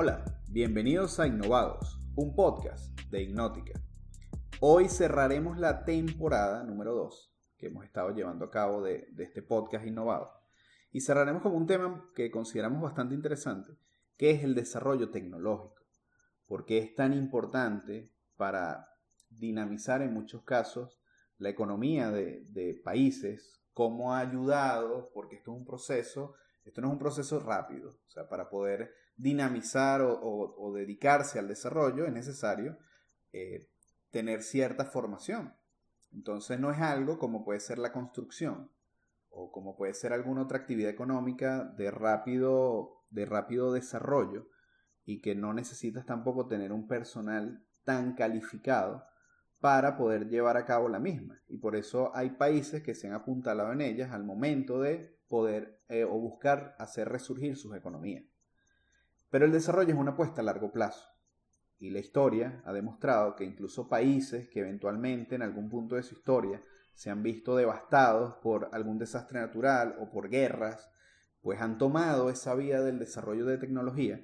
Hola, bienvenidos a Innovados, un podcast de Hipnótica. Hoy cerraremos la temporada número 2 que hemos estado llevando a cabo de, este podcast Innovado. Y cerraremos con un tema que consideramos bastante interesante, que es el desarrollo tecnológico. Porque es tan importante para dinamizar en muchos casos la economía de, países, cómo ha ayudado, porque esto es un proceso, esto no es un proceso rápido, o sea, para poder dinamizar o, dedicarse al desarrollo es necesario eh, tener cierta formación. Entonces no es algo como puede ser la construcción o como puede ser alguna otra actividad económica de rápido, de rápido desarrollo y que no necesitas tampoco tener un personal tan calificado para poder llevar a cabo la misma. Y por eso hay países que se han apuntalado en ellas al momento de poder eh, o buscar hacer resurgir sus economías. Pero el desarrollo es una apuesta a largo plazo. Y la historia ha demostrado que incluso países que eventualmente en algún punto de su historia se han visto devastados por algún desastre natural o por guerras, pues han tomado esa vía del desarrollo de tecnología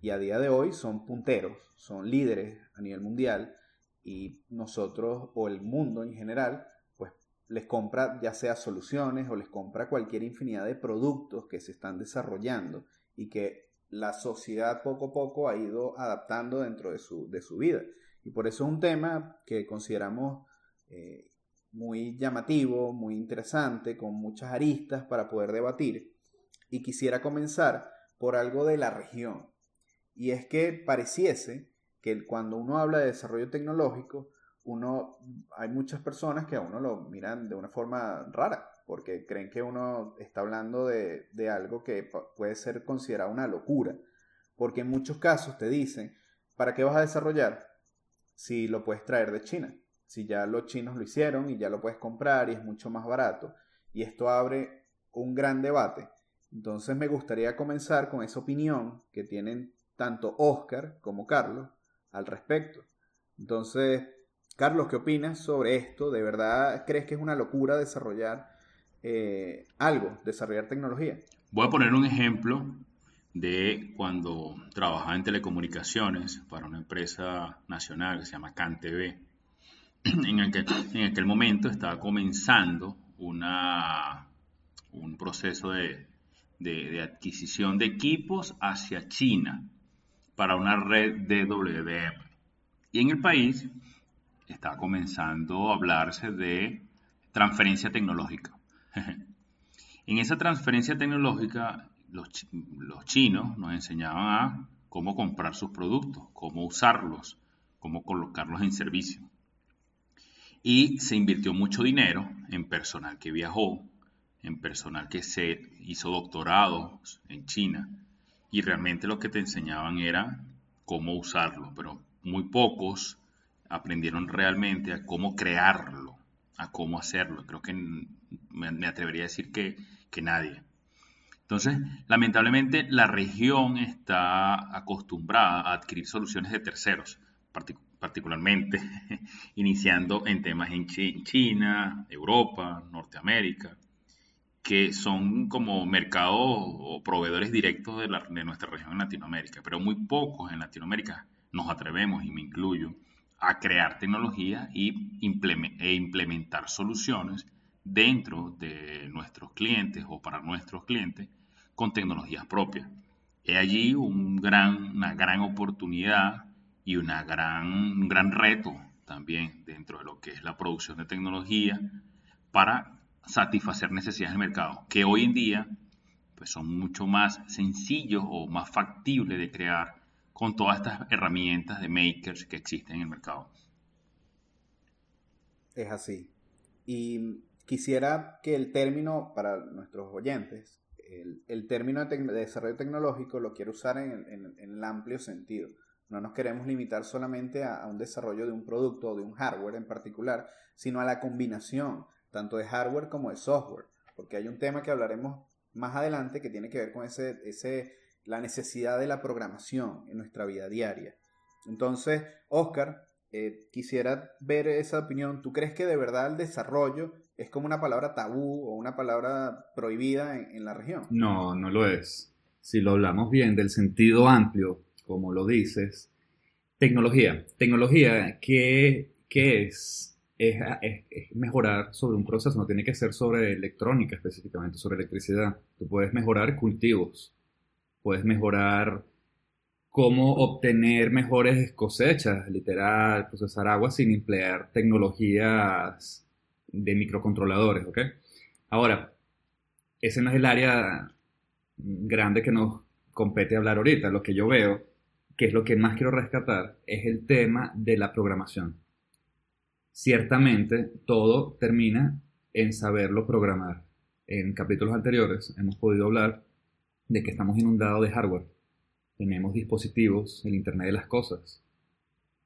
y a día de hoy son punteros, son líderes a nivel mundial y nosotros o el mundo en general pues les compra ya sea soluciones o les compra cualquier infinidad de productos que se están desarrollando y que la sociedad poco a poco ha ido adaptando dentro de su, de su vida. Y por eso es un tema que consideramos eh, muy llamativo, muy interesante, con muchas aristas para poder debatir. Y quisiera comenzar por algo de la región. Y es que pareciese que cuando uno habla de desarrollo tecnológico, uno, hay muchas personas que a uno lo miran de una forma rara porque creen que uno está hablando de, algo que puede ser considerado una locura, porque en muchos casos te dicen, ¿para qué vas a desarrollar si lo puedes traer de China? Si ya los chinos lo hicieron y ya lo puedes comprar y es mucho más barato. Y esto abre un gran debate. Entonces me gustaría comenzar con esa opinión que tienen tanto Oscar como Carlos al respecto. Entonces, Carlos, ¿qué opinas sobre esto? ¿De verdad crees que es una locura desarrollar eh, algo, desarrollar tecnología. Voy a poner un ejemplo de cuando trabajaba en telecomunicaciones para una empresa nacional que se llama CanTV. En aquel, en aquel momento estaba comenzando un proceso de, adquisición de equipos hacia China para una red de WDM. Y en el país estaba comenzando a hablarse de transferencia tecnológica. en esa transferencia tecnológica, los, chinos nos enseñaban a cómo comprar sus productos, cómo usarlos, cómo colocarlos en servicio. Y se invirtió mucho dinero en personal que viajó, en personal que se hizo doctorados en China, y realmente lo que te enseñaban era cómo usarlo, pero muy pocos aprendieron realmente a cómo crearlo, a cómo hacerlo. Creo que me, atrevería a decir que, nadie. Entonces, lamentablemente, la región está acostumbrada a adquirir soluciones de terceros, particularmente iniciando en temas en China, Europa, Norteamérica, que son como mercados o proveedores directos de, de nuestra región en Latinoamérica, pero muy pocos en Latinoamérica nos atrevemos, y me incluyo, a crear tecnología y e implementar soluciones dentro de nuestros clientes o para nuestros clientes con tecnologías propias. Es allí una gran oportunidad y una gran, un gran reto también dentro de lo que es la producción de tecnología para satisfacer necesidades del mercado, que hoy en día pues son mucho más sencillos o más factibles de crear con todas estas herramientas de makers que existen en el mercado. Es así. Y quisiera que el término, para nuestros oyentes, el, término de, desarrollo tecnológico lo quiero usar en, el amplio sentido. No nos queremos limitar solamente a, un desarrollo de un producto o de un hardware en particular, sino a la combinación tanto de hardware como de software. Porque hay un tema que hablaremos más adelante que tiene que ver con ese, ese, la necesidad de la programación en nuestra vida diaria. Entonces, Oscar, eh, quisiera ver esa opinión. ¿Tú crees que de verdad el desarrollo es como una palabra tabú o una palabra prohibida en, la región. No, no lo es. Si lo hablamos bien del sentido amplio como lo dices. Tecnología. Tecnología, ¿qué, qué es? Es, es? mejorar sobre un proceso, no tiene que ser sobre electrónica específicamente, sobre electricidad. Tú puedes mejorar cultivos, puedes mejorar cómo obtener mejores cosechas, literal, procesar agua sin emplear tecnologías de microcontroladores, ¿ok? Ahora, ese no es el área grande que nos compete hablar ahorita. Lo que yo veo, que es lo que más quiero rescatar, es el tema de la programación. Ciertamente, todo termina en saberlo programar. En capítulos anteriores hemos podido hablar de que estamos inundados de hardware tenemos dispositivos, el Internet de las Cosas,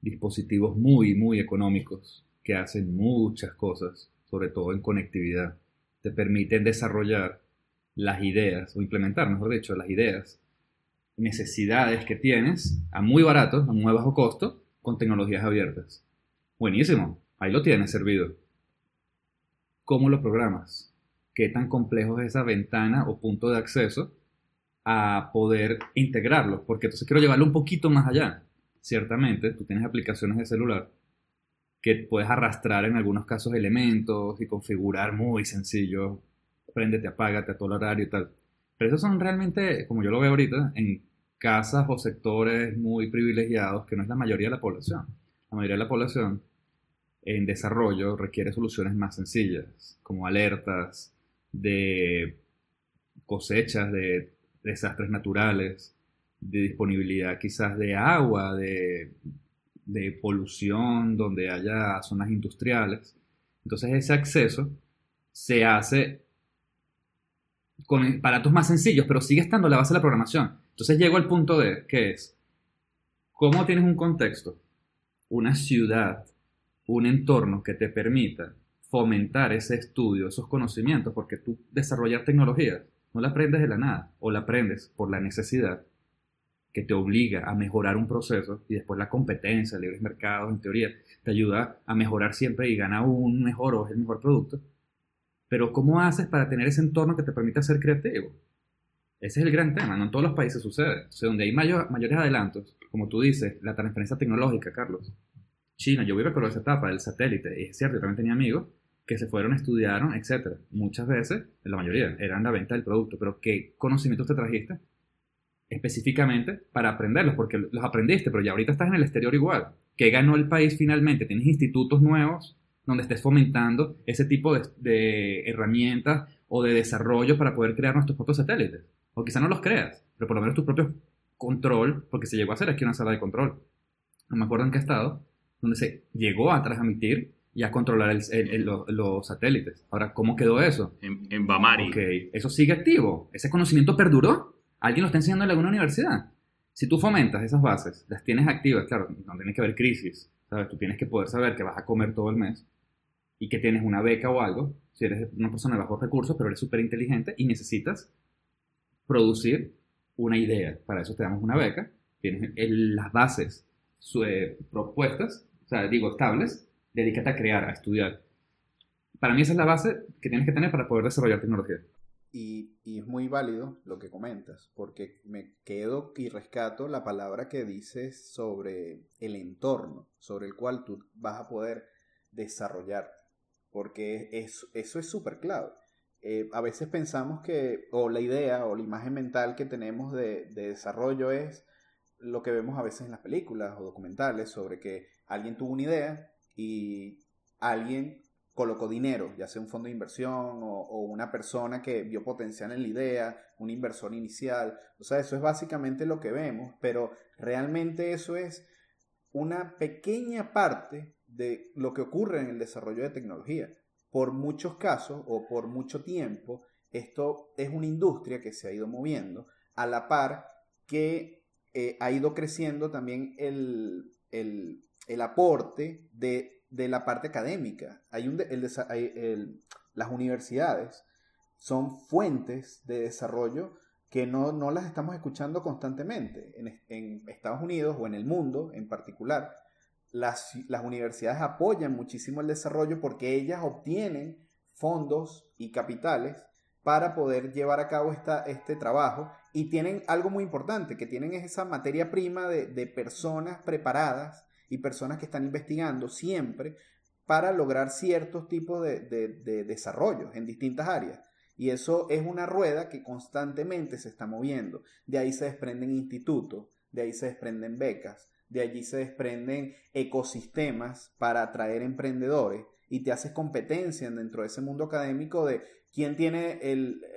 dispositivos muy, muy económicos que hacen muchas cosas, sobre todo en conectividad. Te permiten desarrollar las ideas, o implementar, mejor dicho, las ideas, necesidades que tienes a muy barato, a muy bajo costo, con tecnologías abiertas. Buenísimo, ahí lo tienes servido. ¿Cómo lo programas? ¿Qué tan complejo es esa ventana o punto de acceso a poder integrarlo, porque entonces quiero llevarlo un poquito más allá. Ciertamente, tú tienes aplicaciones de celular que puedes arrastrar en algunos casos elementos y configurar muy sencillo, préndete, apágate a todo horario y tal. Pero esos son realmente, como yo lo veo ahorita, en casas o sectores muy privilegiados que no es la mayoría de la población. La mayoría de la población en desarrollo requiere soluciones más sencillas, como alertas de cosechas, de desastres naturales, de disponibilidad quizás de agua, de, polución, donde haya zonas industriales. Entonces ese acceso se hace con aparatos más sencillos, pero sigue estando la base de la programación. Entonces llego al punto de, que es, ¿cómo tienes un contexto, una ciudad, un entorno que te permita fomentar ese estudio, esos conocimientos? Porque tú desarrollar tecnologías no la aprendes de la nada, o la aprendes por la necesidad que te obliga a mejorar un proceso y después la competencia, libres mercados, en teoría, te ayuda a mejorar siempre y gana un mejor o es el mejor producto. Pero ¿cómo haces para tener ese entorno que te permita ser creativo? Ese es el gran tema, no en todos los países sucede. O sea, donde hay mayores adelantos, como tú dices, la transferencia tecnológica, Carlos. China, yo a recordar esa etapa del satélite, y es cierto, yo también tenía amigos que se fueron, estudiaron, etc. Muchas veces, la mayoría, eran la venta del producto, pero ¿qué conocimientos te trajiste? Específicamente para aprenderlos, porque los aprendiste, pero ya ahorita estás en el exterior igual. ¿Qué ganó el país finalmente? Tienes institutos nuevos donde estés fomentando ese tipo de, herramientas o de desarrollo para poder crear nuestros propios satélites. O quizá no los creas, pero por lo menos tu propio control, porque se llegó a hacer aquí una sala de control. No me acuerdo en qué estado, donde se llegó a transmitir y a controlar los satélites. Ahora, ¿cómo quedó eso? En, Bamari. Ok, eso sigue activo. ¿Ese conocimiento perduró? ¿Alguien lo está enseñando en alguna universidad? Si tú fomentas esas bases, las tienes activas, claro, no tiene que haber crisis, ¿sabes? Tú tienes que poder saber que vas a comer todo el mes y que tienes una beca o algo, si eres una persona de bajos recursos, pero eres súper inteligente y necesitas producir una idea. Para eso te damos una beca, tienes las bases eh, propuestas, o sea, digo, estables, dedícate a crear, a estudiar. Para mí esa es la base que tienes que tener para poder desarrollar tecnología. Y, y, es muy válido lo que comentas, porque me quedo y rescato la palabra que dices sobre el entorno, sobre el cual tú vas a poder desarrollar, porque es, eso es súper clave. Eh, a veces pensamos que, o la idea o la imagen mental que tenemos de, de desarrollo es lo que vemos a veces en las películas o documentales sobre que alguien tuvo una idea y alguien colocó dinero, ya sea un fondo de inversión o, una persona que vio potencial en la idea, un inversor inicial. O sea, eso es básicamente lo que vemos, pero realmente eso es una pequeña parte de lo que ocurre en el desarrollo de tecnología. Por muchos casos o por mucho tiempo, esto es una industria que se ha ido moviendo a la par que eh, ha ido creciendo también el, el el aporte de, la parte académica. Hay un, las universidades son fuentes de desarrollo que no, las estamos escuchando constantemente. En, Estados Unidos o en el mundo en particular, las, las universidades apoyan muchísimo el desarrollo porque ellas obtienen fondos y capitales para poder llevar a cabo esta, este trabajo y tienen algo muy importante, que tienen esa materia prima de, de personas preparadas y personas que están investigando siempre para lograr ciertos tipos de, de, desarrollos en distintas áreas. Y eso es una rueda que constantemente se está moviendo. De ahí se desprenden institutos, de ahí se desprenden becas, de allí se desprenden ecosistemas para atraer emprendedores y te haces competencia dentro de ese mundo académico de quién tiene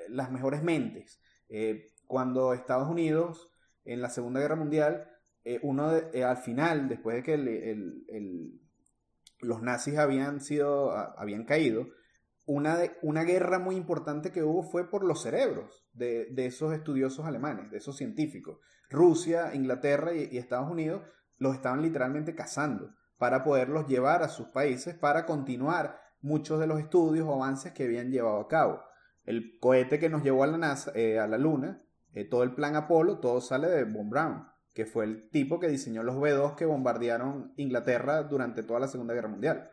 las mejores mentes. Eh, cuando Estados Unidos, en la Segunda Guerra Mundial, eh, uno eh, al final, después de que los nazis habían caído, una, guerra muy importante que hubo fue por los cerebros de, esos estudiosos alemanes, de esos científicos. Rusia, Inglaterra y, Estados Unidos los estaban literalmente cazando para poderlos llevar a sus países para continuar muchos de los estudios o avances que habían llevado a cabo. El cohete que nos llevó a la, NASA, eh, a la Luna, todo el plan Apolo, todo sale de Von Braun que fue el tipo que diseñó los B-2 que bombardearon Inglaterra durante toda la Segunda Guerra Mundial.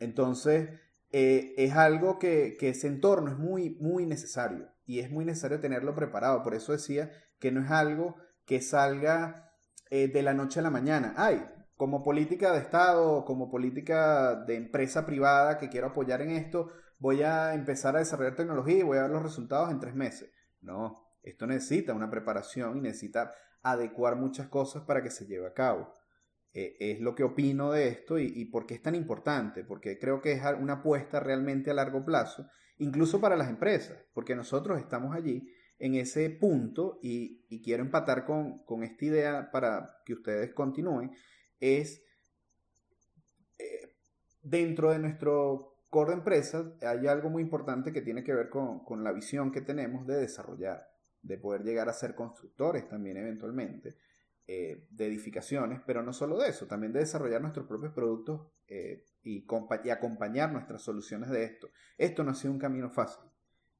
Entonces, eh, es algo que, ese entorno es muy, muy necesario y es muy necesario tenerlo preparado. Por eso decía que no es algo que salga eh, de la noche a la mañana. Ay, como política de Estado, como política de empresa privada que quiero apoyar en esto, voy a empezar a desarrollar tecnología y voy a ver los resultados en tres meses. No, esto necesita una preparación y necesita adecuar muchas cosas para que se lleve a cabo. Eh, es lo que opino de esto y, por qué es tan importante, porque creo que es una apuesta realmente a largo plazo, incluso para las empresas, porque nosotros estamos allí en ese punto y, quiero empatar con, esta idea para que ustedes continúen, es eh, dentro de nuestro core de empresas hay algo muy importante que tiene que ver con la visión que tenemos de desarrollar de poder llegar a ser constructores también eventualmente eh, de edificaciones, pero no solo de eso, también de desarrollar nuestros propios productos eh, y, y, acompañar nuestras soluciones de esto. Esto no ha sido un camino fácil.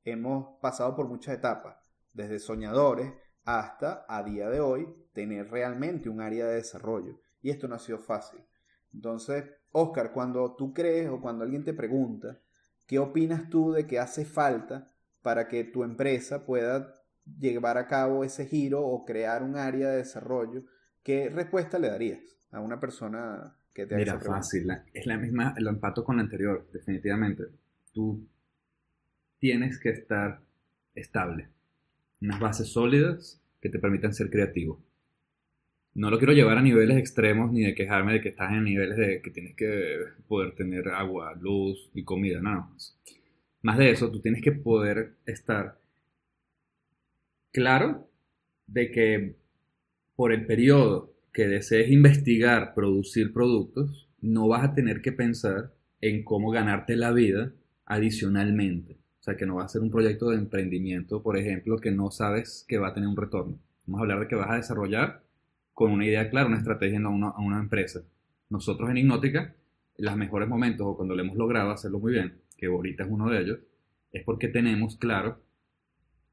Hemos pasado por muchas etapas, desde soñadores hasta a día de hoy tener realmente un área de desarrollo. Y esto no ha sido fácil. Entonces, Oscar, cuando tú crees o cuando alguien te pregunta, ¿qué opinas tú de que hace falta para que tu empresa pueda llevar a cabo ese giro o crear un área de desarrollo, ¿qué respuesta le darías a una persona que te Mira, fácil, es la misma, lo empato con la anterior, definitivamente. Tú tienes que estar estable, unas bases sólidas que te permitan ser creativo. No lo quiero llevar a niveles extremos ni de quejarme de que estás en niveles de que tienes que poder tener agua, luz y comida, no, no. Más de eso, tú tienes que poder estar claro de que por el periodo que desees investigar, producir productos, no vas a tener que pensar en cómo ganarte la vida adicionalmente. O sea, que no va a ser un proyecto de emprendimiento, por ejemplo, que no sabes que va a tener un retorno. Vamos a hablar de que vas a desarrollar con una idea clara, una estrategia a una, empresa. Nosotros en Hipnótica, los mejores momentos o cuando lo hemos logrado hacerlo muy bien, que ahorita es uno de ellos, es porque tenemos claro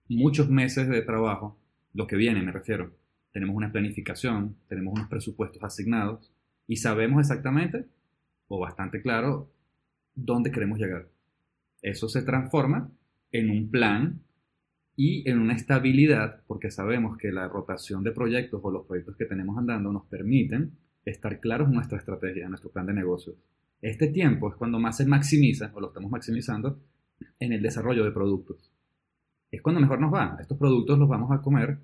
muchos meses de trabajo, lo que viene me refiero. Tenemos una planificación, tenemos unos presupuestos asignados y sabemos exactamente, o bastante claro, dónde queremos llegar. Eso se transforma en un plan y en una estabilidad, porque sabemos que la rotación de proyectos o los proyectos que tenemos andando nos permiten estar claros en nuestra estrategia, en nuestro plan de negocios. Este tiempo es cuando más se maximiza, o lo estamos maximizando, en el desarrollo de productos es cuando mejor nos va. Estos productos los vamos a comer,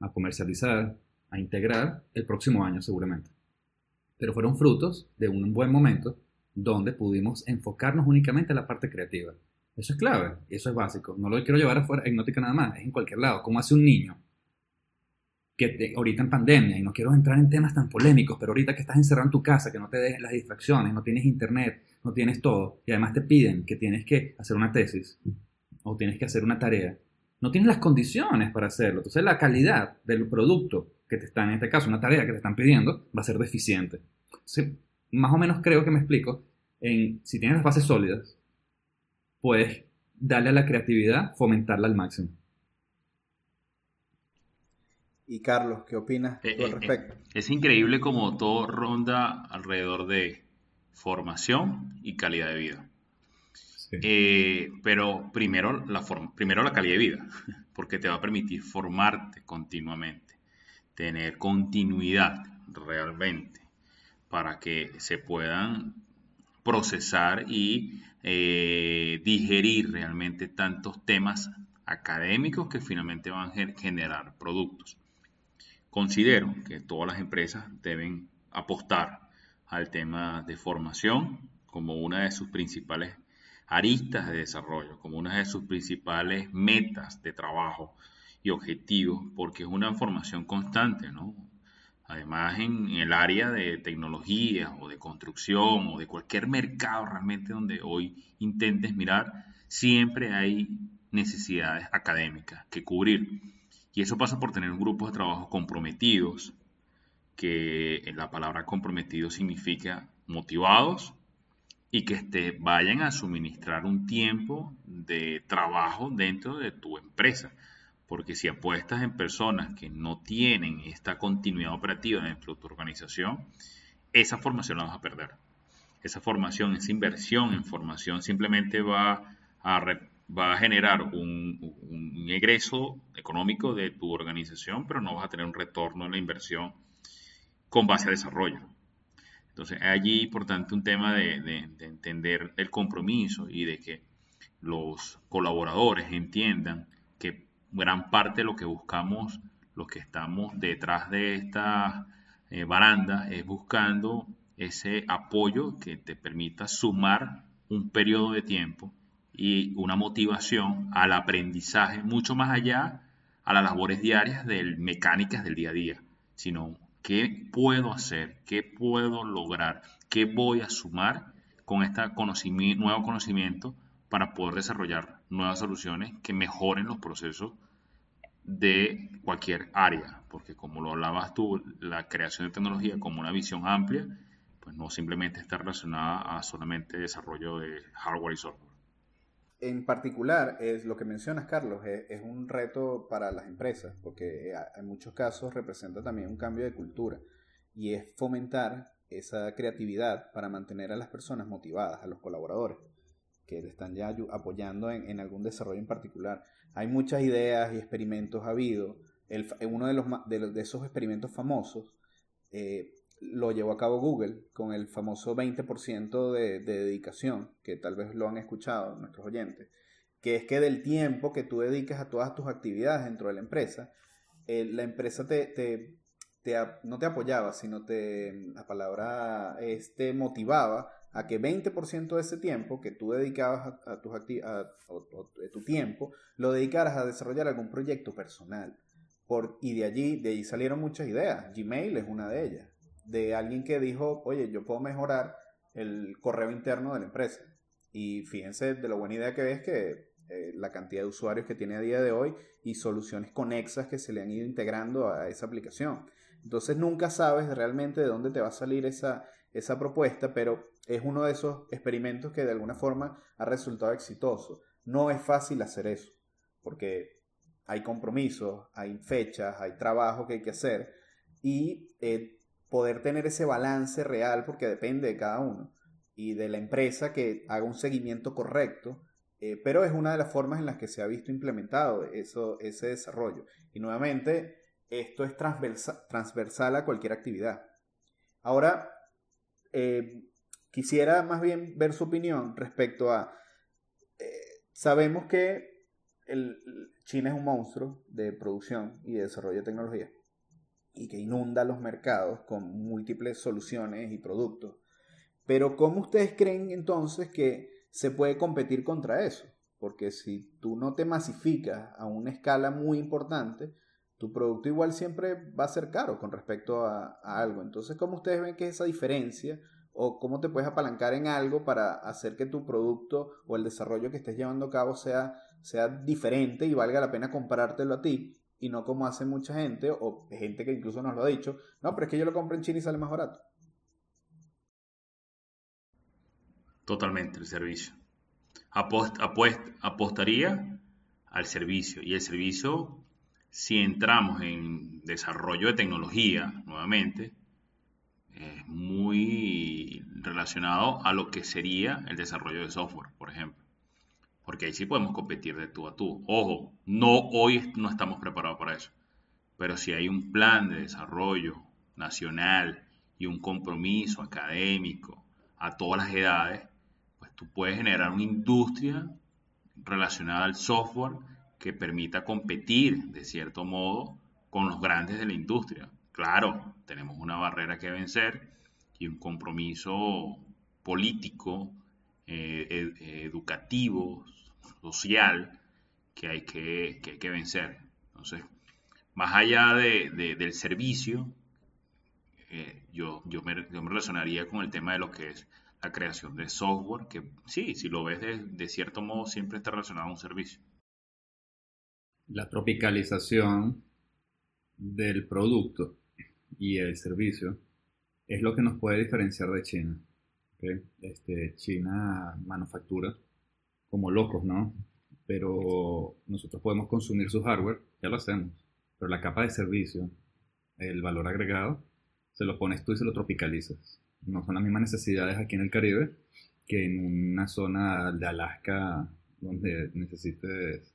a comercializar, a integrar el próximo año seguramente. Pero fueron frutos de un buen momento donde pudimos enfocarnos únicamente en la parte creativa. Eso es clave, eso es básico. No lo quiero llevar afuera, hipnótica nada más, es en cualquier lado. Como hace un niño que ahorita en pandemia, y no quiero entrar en temas tan polémicos, pero ahorita que estás encerrado en tu casa, que no te dejen las distracciones, no tienes internet, no tienes todo, y además te piden que tienes que hacer una tesis, o tienes que hacer una tarea, no tienes las condiciones para hacerlo. Entonces la calidad del producto que te está, en este caso, una tarea que te están pidiendo, va a ser deficiente. más o menos creo que me explico. En, si tienes las bases sólidas, puedes darle a la creatividad, fomentarla al máximo. Y Carlos, ¿qué opinas eh, al eh, respecto? es increíble como todo ronda alrededor de formación y calidad de vida. Eh, pero primero la, primero la calidad de vida, porque te va a permitir formarte continuamente, tener continuidad realmente, para que se puedan procesar y eh, digerir realmente tantos temas académicos que finalmente van a generar productos. Considero que todas las empresas deben apostar al tema de formación como una de sus principales aristas de desarrollo, como una de sus principales metas de trabajo y objetivos, porque es una formación constante, ¿no? Además, en el área de tecnología o de construcción o de cualquier mercado realmente donde hoy intentes mirar, siempre hay necesidades académicas que cubrir. Y eso pasa por tener un grupo de trabajo comprometidos, que la palabra comprometido significa motivados y que te vayan a suministrar un tiempo de trabajo dentro de tu empresa. Porque si apuestas en personas que no tienen esta continuidad operativa dentro de tu organización, esa formación la vas a perder. Esa formación, esa inversión en formación simplemente va a, va a generar un, un, egreso económico de tu organización, pero no vas a tener un retorno en la inversión con base a desarrollo. Entonces, allí importante un tema de, de entender el compromiso y de que los colaboradores entiendan que gran parte de lo que buscamos, los que estamos detrás de esta eh, baranda, es buscando ese apoyo que te permita sumar un periodo de tiempo y una motivación al aprendizaje mucho más allá a las labores diarias de mecánicas del día a día, sino qué puedo hacer, qué puedo lograr, qué voy a sumar con este nuevo conocimiento para poder desarrollar nuevas soluciones que mejoren los procesos de cualquier área, porque como lo hablabas tú, la creación de tecnología como una visión amplia, pues no simplemente está relacionada a solamente desarrollo de hardware y software en particular, es lo que mencionas, Carlos, es, un reto para las empresas, porque en muchos casos representa también un cambio de cultura y es fomentar esa creatividad para mantener a las personas motivadas, a los colaboradores, que le están ya apoyando en, algún desarrollo en particular. Hay muchas ideas y experimentos habido. El, uno de, los, de, esos experimentos famosos eh, lo llevó a cabo Google con el famoso 20% de, dedicación, que tal vez lo han escuchado nuestros oyentes, que es que del tiempo que tú dedicas a todas tus actividades dentro de la empresa, eh, la empresa te, te, no te apoyaba, sino te, la palabra es, te motivaba a que 20% de ese tiempo que tú dedicabas a, tus a, tu tiempo, lo dedicaras a desarrollar algún proyecto personal. Y de allí, de allí salieron muchas ideas. Gmail es una de ellas de alguien que dijo, oye, yo puedo mejorar el correo interno de la empresa. Y fíjense de la buena idea que es que eh, la cantidad de usuarios que tiene a día de hoy y soluciones conexas que se le han ido integrando a esa aplicación. Entonces nunca sabes realmente de dónde te va a salir esa, esa propuesta, pero es uno de esos experimentos que de alguna forma ha resultado exitoso. No es fácil hacer eso, porque hay compromisos, hay fechas, hay trabajo que hay que hacer y eh, poder tener ese balance real, porque depende de cada uno, y de la empresa que haga un seguimiento correcto, eh, pero es una de las formas en las que se ha visto implementado eso, ese desarrollo. Y nuevamente, esto es transversal, a cualquier actividad. Ahora, eh, quisiera más bien ver su opinión respecto a, eh, sabemos que China es un monstruo de producción y de desarrollo de tecnología y que inunda los mercados con múltiples soluciones y productos. Pero ¿cómo ustedes creen entonces que se puede competir contra eso? Porque si tú no te masificas a una escala muy importante, tu producto igual siempre va a ser caro con respecto a, algo. Entonces, ¿cómo ustedes ven que es esa diferencia? ¿O cómo te puedes apalancar en algo para hacer que tu producto o el desarrollo que estés llevando a cabo sea, sea diferente y valga la pena comprártelo a ti? Y no como hace mucha gente o gente que incluso nos lo ha dicho, no, pero es que yo lo compro en China y sale más barato. Totalmente el servicio. apostaría al servicio y el servicio, si entramos en desarrollo de tecnología nuevamente, es muy relacionado a lo que sería el desarrollo de software, por ejemplo. Porque ahí sí podemos competir de tú a tú. Ojo, no hoy no estamos preparados para eso, pero si hay un plan de desarrollo nacional y un compromiso académico a todas las edades, pues tú puedes generar una industria relacionada al software que permita competir de cierto modo con los grandes de la industria. Claro, tenemos una barrera que vencer y un compromiso político, eh, educativo, social, que hay que, que, vencer. Entonces, más allá de, del servicio, eh, yo, yo, me, relacionaría con el tema de lo que es la creación de software, que sí, si lo ves de, de cierto modo, siempre está relacionado a un servicio. La tropicalización del producto y el servicio es lo que nos puede diferenciar de China. Este, China manufactura como locos, ¿no? Pero nosotros podemos consumir su hardware, ya lo hacemos. Pero la capa de servicio, el valor agregado, se lo pones tú y se lo tropicalizas. No son las mismas necesidades aquí en el Caribe que en una zona de Alaska donde necesites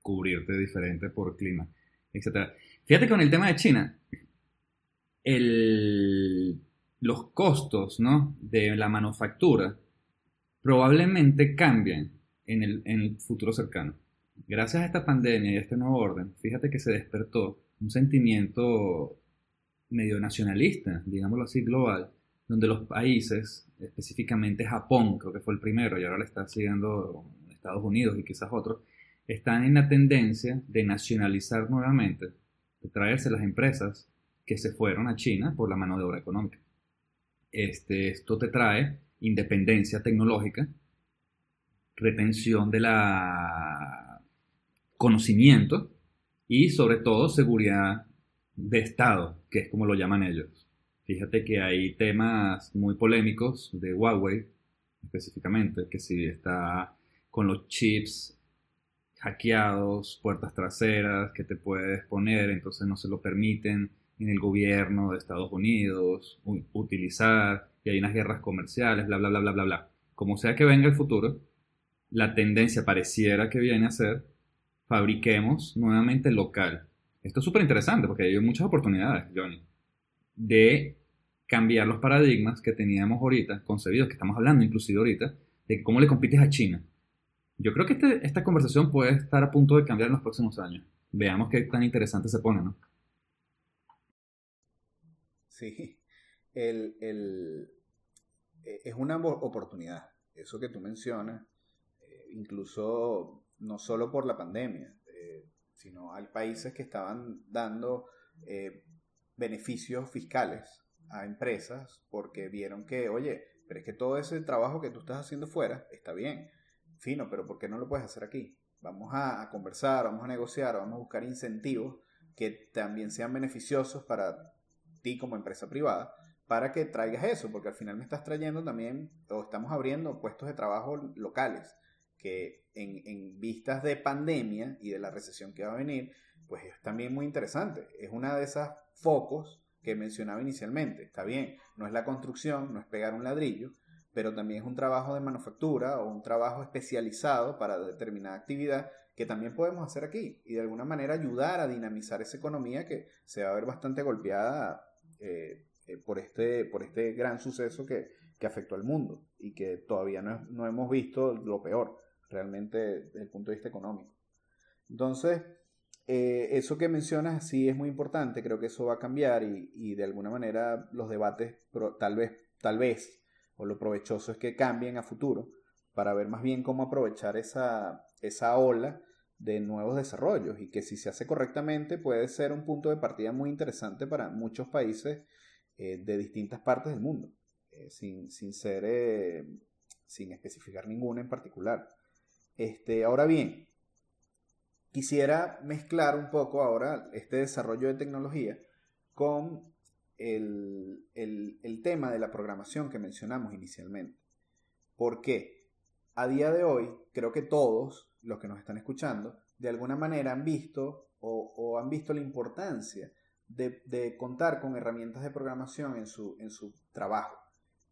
cubrirte diferente por clima, etc. Fíjate con el tema de China, el, los costos ¿no? de la manufactura probablemente cambien en el, futuro cercano. Gracias a esta pandemia y a este nuevo orden, fíjate que se despertó un sentimiento medio nacionalista, digámoslo así, global, donde los países, específicamente Japón, creo que fue el primero y ahora le está siguiendo Estados Unidos y quizás otros, están en la tendencia de nacionalizar nuevamente, de traerse las empresas que se fueron a China por la mano de obra económica. Este, esto te trae independencia tecnológica, retención de la conocimiento y sobre todo seguridad de Estado, que es como lo llaman ellos. Fíjate que hay temas muy polémicos de Huawei, específicamente, que si está con los chips hackeados, puertas traseras que te puedes poner, entonces no se lo permiten en el gobierno de Estados Unidos utilizar, y hay unas guerras comerciales, bla, bla, bla, bla, bla, bla. Como sea que venga el futuro, la tendencia pareciera que viene a ser fabriquemos nuevamente local. Esto es súper interesante porque hay muchas oportunidades, Johnny, de cambiar los paradigmas que teníamos ahorita, concebidos, que estamos hablando inclusive ahorita, de cómo le compites a China. Yo creo que este, esta conversación puede estar a punto de cambiar en los próximos años. Veamos qué tan interesante se pone, ¿no? Sí, el, el, e, es una oportunidad. Eso que tú mencionas, eh, incluso no solo por la pandemia, eh, sino hay países que estaban dando eh, beneficios fiscales a empresas porque vieron que, oye, pero es que todo ese trabajo que tú estás haciendo fuera está bien, fino, pero ¿por qué no lo puedes hacer aquí? Vamos a, a conversar, vamos a negociar, vamos a buscar incentivos que también sean beneficiosos para ti como empresa privada para que traigas eso, porque al final me estás trayendo también, o estamos abriendo puestos de trabajo locales, que en, en vistas de pandemia y de la recesión que va a venir, pues es también muy interesante. Es una de esas focos que mencionaba inicialmente. Está bien, no es la construcción, no es pegar un ladrillo, pero también es un trabajo de manufactura o un trabajo especializado para determinada actividad que también podemos hacer aquí y de alguna manera ayudar a dinamizar esa economía que se va a ver bastante golpeada eh, eh, por, este, por este gran suceso que, que, afectó al mundo y que todavía no, no, hemos visto lo peor realmente desde el punto de vista económico. Entonces, eh, eso que mencionas sí es muy importante, creo que eso va a cambiar y, y de alguna manera los debates tal vez, tal vez, o lo provechoso es que cambien a futuro para ver más bien cómo aprovechar esa, esa ola de nuevos desarrollos y que si se hace correctamente puede ser un punto de partida muy interesante para muchos países eh, de distintas partes del mundo, eh, sin, sin, ser, eh, sin especificar ninguna en particular. Este, ahora bien, quisiera mezclar un poco ahora este desarrollo de tecnología con el, el, el tema de la programación que mencionamos inicialmente. ¿Por qué? A día de hoy, creo que todos los que nos están escuchando, de alguna manera han visto o, han visto la importancia de, contar con herramientas de programación en su, en su trabajo.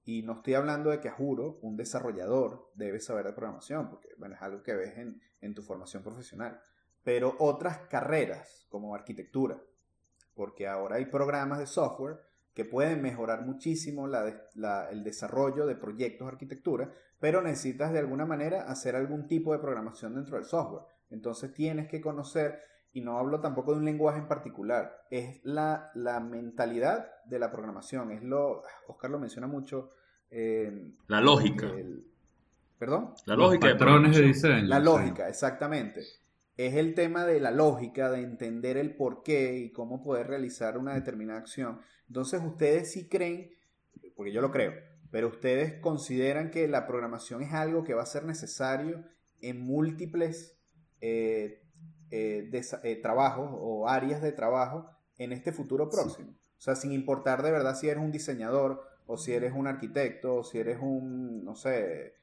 Y no estoy hablando de que, juro, un desarrollador debe saber de programación, porque bueno, es algo que ves en, en tu formación profesional. Pero otras carreras, como arquitectura, porque ahora hay programas de software que pueden mejorar muchísimo el desarrollo de proyectos de arquitectura, pero necesitas de alguna manera hacer algún tipo de programación dentro del software. Entonces tienes que conocer, y no hablo tampoco de un lenguaje en particular, es la, mentalidad de la programación, es lo, Oscar lo menciona mucho. Eh, la lógica. ¿Perdón? La lógica. de patrones de diseño. La lógica, exactamente es el tema de la lógica, de entender el por qué y cómo poder realizar una determinada acción. Entonces ustedes sí creen, porque yo lo creo, pero ustedes consideran que la programación es algo que va a ser necesario en múltiples eh, eh, eh, trabajos o áreas de trabajo en este futuro próximo. O sea, sin importar de verdad si eres un diseñador o si eres un arquitecto o si eres un, no sé,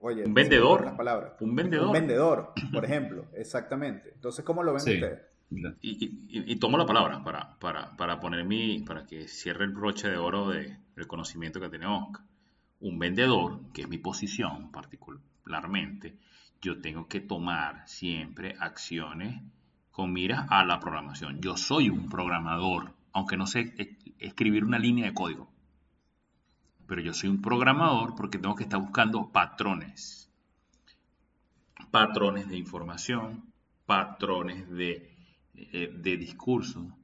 un vendedor. Un vendedor. Un vendedor, por ejemplo, exactamente. Entonces, ¿cómo lo ven ustedes? Y, tomo la palabra para, para, para, poner mi, para que cierre el broche de oro de, del conocimiento que tiene Oscar. Un vendedor, que es mi posición particularmente, yo tengo que tomar siempre acciones con mira a la programación. Yo soy un programador, aunque no sé escribir una línea de código pero yo soy un programador porque tengo que estar buscando patrones. Patrones de información, patrones de, eh, de discurso,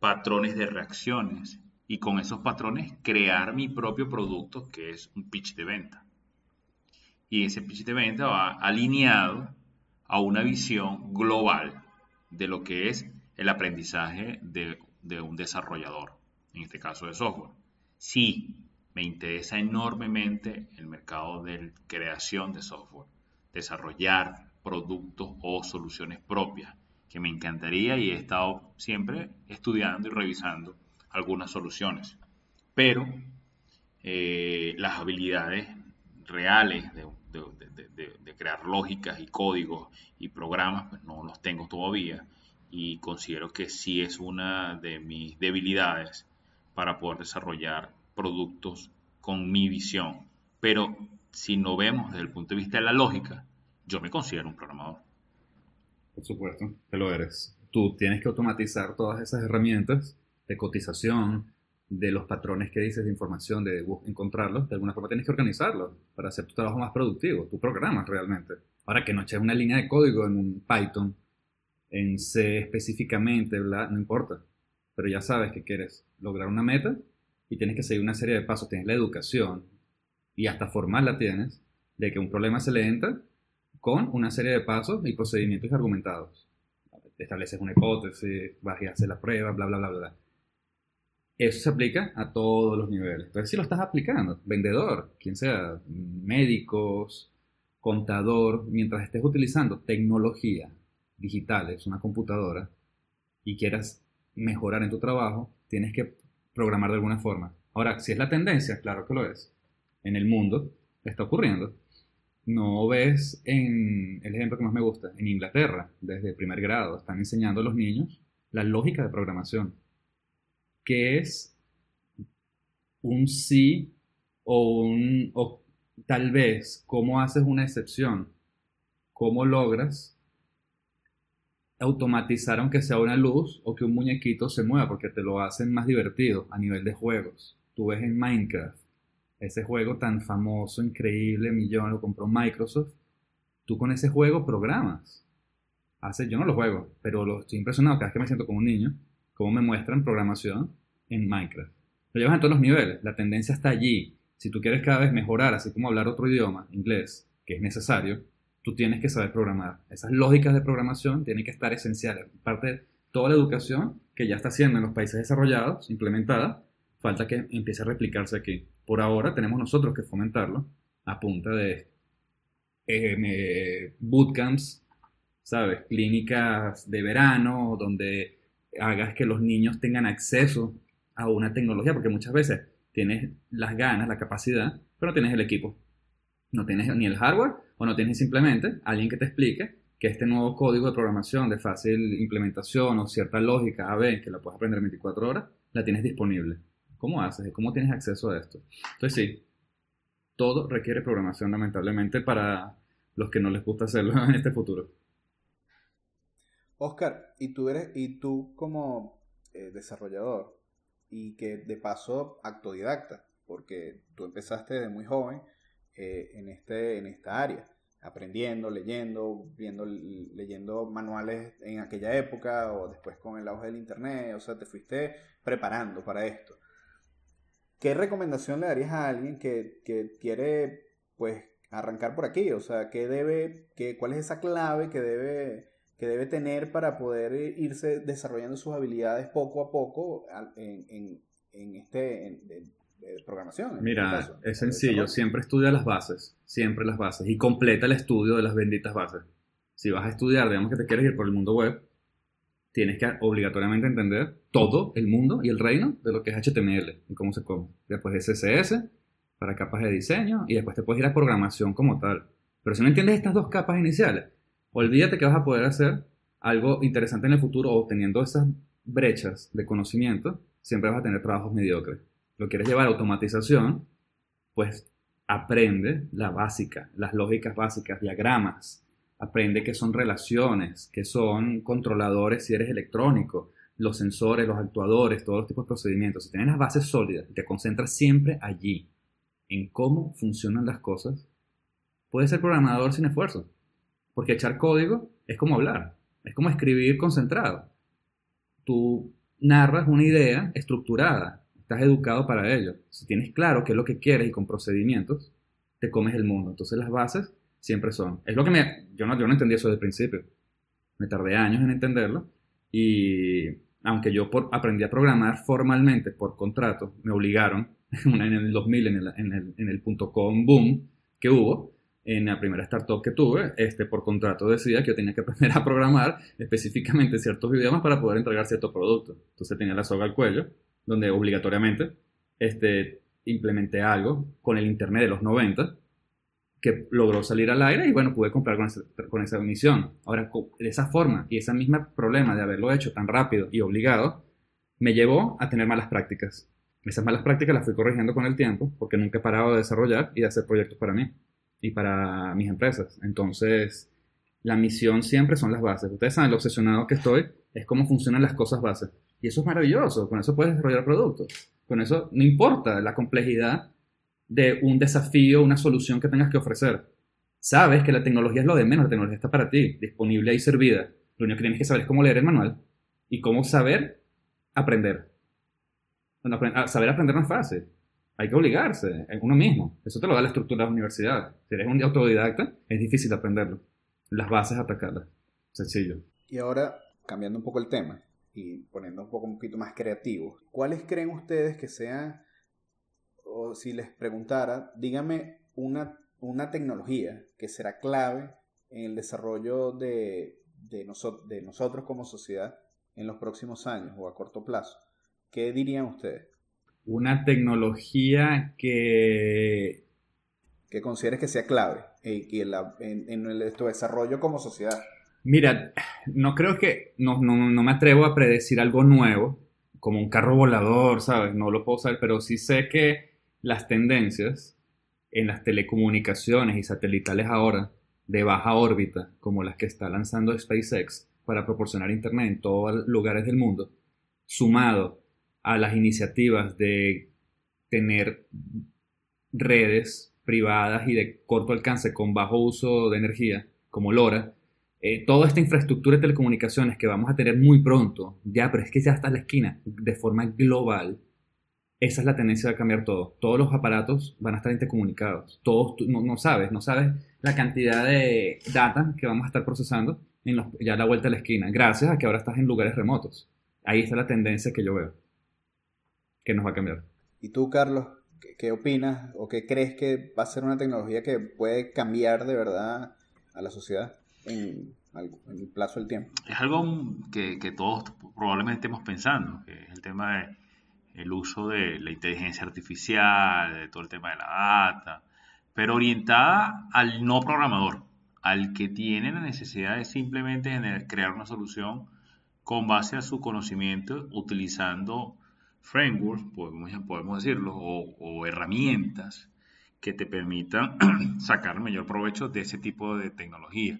patrones de reacciones y con esos patrones crear mi propio producto que es un pitch de venta. Y ese pitch de venta va alineado a una visión global de lo que es el aprendizaje de, de un desarrollador, en este caso de software. Si me interesa enormemente el mercado de creación de software, desarrollar productos o soluciones propias, que me encantaría y he estado siempre estudiando y revisando algunas soluciones. Pero eh, las habilidades reales de, crear lógicas y códigos y programas, pues no los tengo todavía y considero que sí es una de mis debilidades para poder desarrollar productos con mi visión. Pero si no vemos desde el punto de vista de la lógica, yo me considero un programador. Por supuesto, que lo eres. Tú tienes que automatizar todas esas herramientas de cotización, de los patrones que dices de información, de encontrarlos, de alguna forma tienes que organizarlos para hacer tu trabajo más productivo, tu programas realmente. Ahora que no eches una línea de código en un Python, en C específicamente, no importa. Pero ya sabes que quieres lograr una meta y tienes que seguir una serie de pasos. Tienes la educación y hasta formal la tienes de que un problema se le entra con una serie de pasos y procedimientos argumentados. Estableces una hipótesis, vas a hacer la prueba, bla, bla, bla, bla. Eso se aplica a todos los niveles. Entonces, si lo estás aplicando, vendedor, quien sea, médicos, contador, mientras estés utilizando tecnología digital, es una computadora, y quieras mejorar en tu trabajo, tienes que programar de alguna forma. Ahora, si es la tendencia, claro que lo es. En el mundo está ocurriendo. No ves en el ejemplo que más me gusta, en Inglaterra, desde primer grado, están enseñando a los niños la lógica de programación, que es un sí o un o tal vez cómo haces una excepción, cómo logras automatizar aunque sea una luz o que un muñequito se mueva porque te lo hacen más divertido a nivel de juegos. Tú ves en Minecraft, ese juego tan famoso, increíble, millón, lo compró Microsoft. Tú con ese juego programas. Hace, yo no lo juego, pero lo, estoy impresionado cada vez que me siento como un niño, cómo me muestran programación en Minecraft. Lo llevas en todos los niveles, la tendencia está allí. Si tú quieres cada vez mejorar, así como hablar otro idioma, inglés, que es necesario, tú tienes que saber programar. Esas lógicas de programación tienen que estar esenciales. Parte de toda la educación que ya está haciendo en los países desarrollados, implementada, falta que empiece a replicarse aquí. Por ahora tenemos nosotros que fomentarlo a punta de eh, bootcamps, ¿sabes? Clínicas de verano, donde hagas que los niños tengan acceso a una tecnología, porque muchas veces tienes las ganas, la capacidad, pero no tienes el equipo. No tienes ni el hardware o no tienes simplemente alguien que te explique que este nuevo código de programación de fácil implementación o cierta lógica A, B, que la puedes aprender en 24 horas, la tienes disponible. ¿Cómo haces? ¿Cómo tienes acceso a esto? Entonces sí, todo requiere programación lamentablemente para los que no les gusta hacerlo en este futuro. Oscar, y tú eres, y tú como eh, desarrollador, y que de paso autodidacta, porque tú empezaste desde muy joven eh, en, este, en esta área, aprendiendo, leyendo, viendo, leyendo manuales en aquella época o después con el auge del internet, o sea, te fuiste preparando para esto. ¿Qué recomendación le darías a alguien que, que quiere, pues, arrancar por aquí? O sea, ¿qué debe, qué, ¿cuál es esa clave que debe que debe tener para poder irse desarrollando sus habilidades poco a poco en, en, en este programación. Mira, este es sencillo, siempre estudia las bases, siempre las bases y completa el estudio de las benditas bases. Si vas a estudiar, digamos que te quieres ir por el mundo web, tienes que obligatoriamente entender todo el mundo y el reino de lo que es HTML y cómo se come. Después CSS para capas de diseño y después te puedes ir a programación como tal. Pero si no entiendes estas dos capas iniciales, olvídate que vas a poder hacer algo interesante en el futuro o teniendo esas brechas de conocimiento, siempre vas a tener trabajos mediocres. Lo quieres llevar a automatización, pues aprende la básica, las lógicas básicas, diagramas, aprende qué son relaciones, qué son controladores si eres electrónico, los sensores, los actuadores, todos los tipos de procedimientos. Si tienes las bases sólidas y te concentras siempre allí, en cómo funcionan las cosas, puedes ser programador sin esfuerzo. Porque echar código es como hablar, es como escribir concentrado. Tú narras una idea estructurada, estás educado para ello. Si tienes claro qué es lo que quieres y con procedimientos, te comes el mundo. Entonces las bases siempre son. Es lo que me... Yo no, yo no entendí eso desde el principio. Me tardé años en entenderlo y aunque yo aprendí a programar formalmente por contrato, me obligaron en el 2000 en el, en el, en el .com boom que hubo, en la primera startup que tuve, este, por contrato decía que yo tenía que aprender a programar específicamente ciertos idiomas para poder entregar ciertos productos. Entonces tenía la soga al cuello, donde obligatoriamente este, implementé algo con el Internet de los 90 que logró salir al aire y bueno, pude comprar con, con esa misión. Ahora, de esa forma y ese mismo problema de haberlo hecho tan rápido y obligado, me llevó a tener malas prácticas. Esas malas prácticas las fui corrigiendo con el tiempo porque nunca he parado de desarrollar y de hacer proyectos para mí y para mis empresas. Entonces, la misión siempre son las bases. Ustedes saben lo obsesionado que estoy es cómo funcionan las cosas bases. Y eso es maravilloso. Con eso puedes desarrollar productos. Con eso no importa la complejidad de un desafío, una solución que tengas que ofrecer. Sabes que la tecnología es lo de menos. La tecnología está para ti, disponible y servida. Lo único que tienes que saber es cómo leer el manual y cómo saber aprender. Bueno, saber aprender no es fácil hay que obligarse, en uno mismo. Eso te lo da la estructura de la universidad. Si eres un autodidacta, es difícil aprenderlo. Las bases atacarlas. Sencillo. Y ahora, cambiando un poco el tema y poniendo un poco un poquito más creativo, ¿cuáles creen ustedes que sean, o si les preguntara, dígame una, una tecnología que será clave en el desarrollo de, de, de nosotros como sociedad en los próximos años o a corto plazo? ¿Qué dirían ustedes? una tecnología que... Que consideres que sea clave en, en, el, desarrollo como sociedad. Mira, no creo que, no, no, me atrevo a predecir algo nuevo, como un carro volador, ¿sabes? No lo puedo saber, pero sí sé que las tendencias en las telecomunicaciones y satelitales ahora, de baja órbita, como las que está lanzando SpaceX para proporcionar Internet en todos lugares del mundo, sumado a las iniciativas de tener redes privadas y de corto alcance con bajo uso de energía, como LoRa, eh, toda esta infraestructura de telecomunicaciones que vamos a tener muy pronto, ya, pero es que ya está en la esquina, de forma global, esa es la tendencia de cambiar todo. Todos los aparatos van a estar intercomunicados. Todos, no, no sabes, no sabes la cantidad de data que vamos a estar procesando en ya a la vuelta de la esquina, gracias a que ahora estás en lugares remotos. Ahí está la tendencia que yo veo que nos va a cambiar. ¿Y tú, Carlos, qué, opinas o qué crees que va a ser una tecnología que puede cambiar de verdad a la sociedad en, el plazo del tiempo? Es algo que, todos probablemente hemos pensando, que es el tema de el uso de la inteligencia artificial, de todo el tema de la data, pero orientada al no programador, al que tiene la necesidad de simplemente crear una solución con base a su conocimiento, utilizando frameworks, podemos, podemos decirlo, o, herramientas que te permitan sacar mayor provecho de ese tipo de tecnología.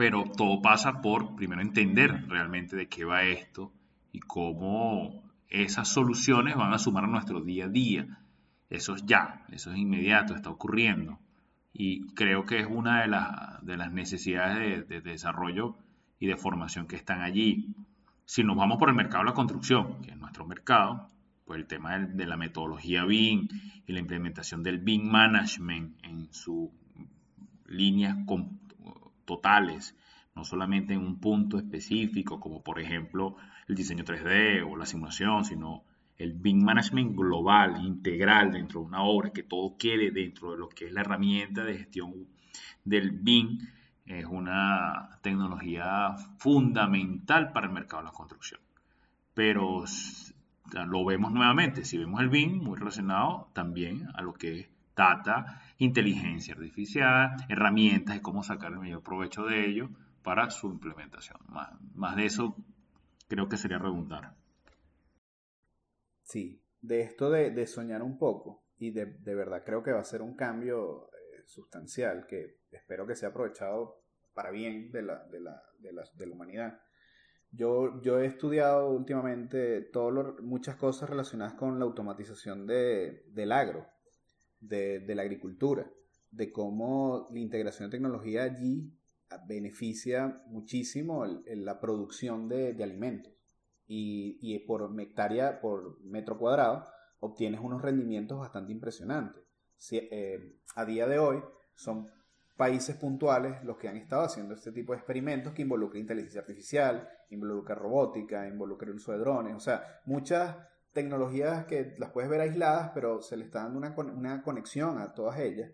Pero todo pasa por primero entender realmente de qué va esto y cómo esas soluciones van a sumar a nuestro día a día. Eso es ya, eso es inmediato, está ocurriendo. Y creo que es una de, de las necesidades de, de desarrollo y de formación que están allí. Si nos vamos por el mercado de la construcción, que es nuestro mercado, pues el tema de, la metodología BIM y la implementación del BIM Management en sus líneas totales, no solamente en un punto específico, como por ejemplo el diseño 3D o la simulación, sino el BIM Management global, integral dentro de una obra, que todo quede dentro de lo que es la herramienta de gestión del BIM, es una tecnología fundamental para el mercado de la construcción. Pero lo vemos nuevamente, si vemos el BIM, muy relacionado también a lo que es data, inteligencia artificial, herramientas y cómo sacar el mayor provecho de ello para su implementación. Más, de eso creo que sería redundar. Sí, de esto de, soñar un poco y de, verdad creo que va a ser un cambio eh, sustancial que espero que sea aprovechado para bien de la, humanidad. Yo, he estudiado últimamente todo muchas cosas relacionadas con la automatización de, del agro, de, la agricultura, de cómo la integración de tecnología allí beneficia muchísimo la producción de, de alimentos. Y, y, por hectárea, por metro cuadrado, obtienes unos rendimientos bastante impresionantes. Si, eh, a día de hoy son países puntuales los que han estado haciendo este tipo de experimentos que involucra inteligencia artificial, involucra robótica, involucra el uso de drones, o sea, muchas tecnologías que las puedes ver aisladas, pero se le está dando una, una conexión a todas ellas.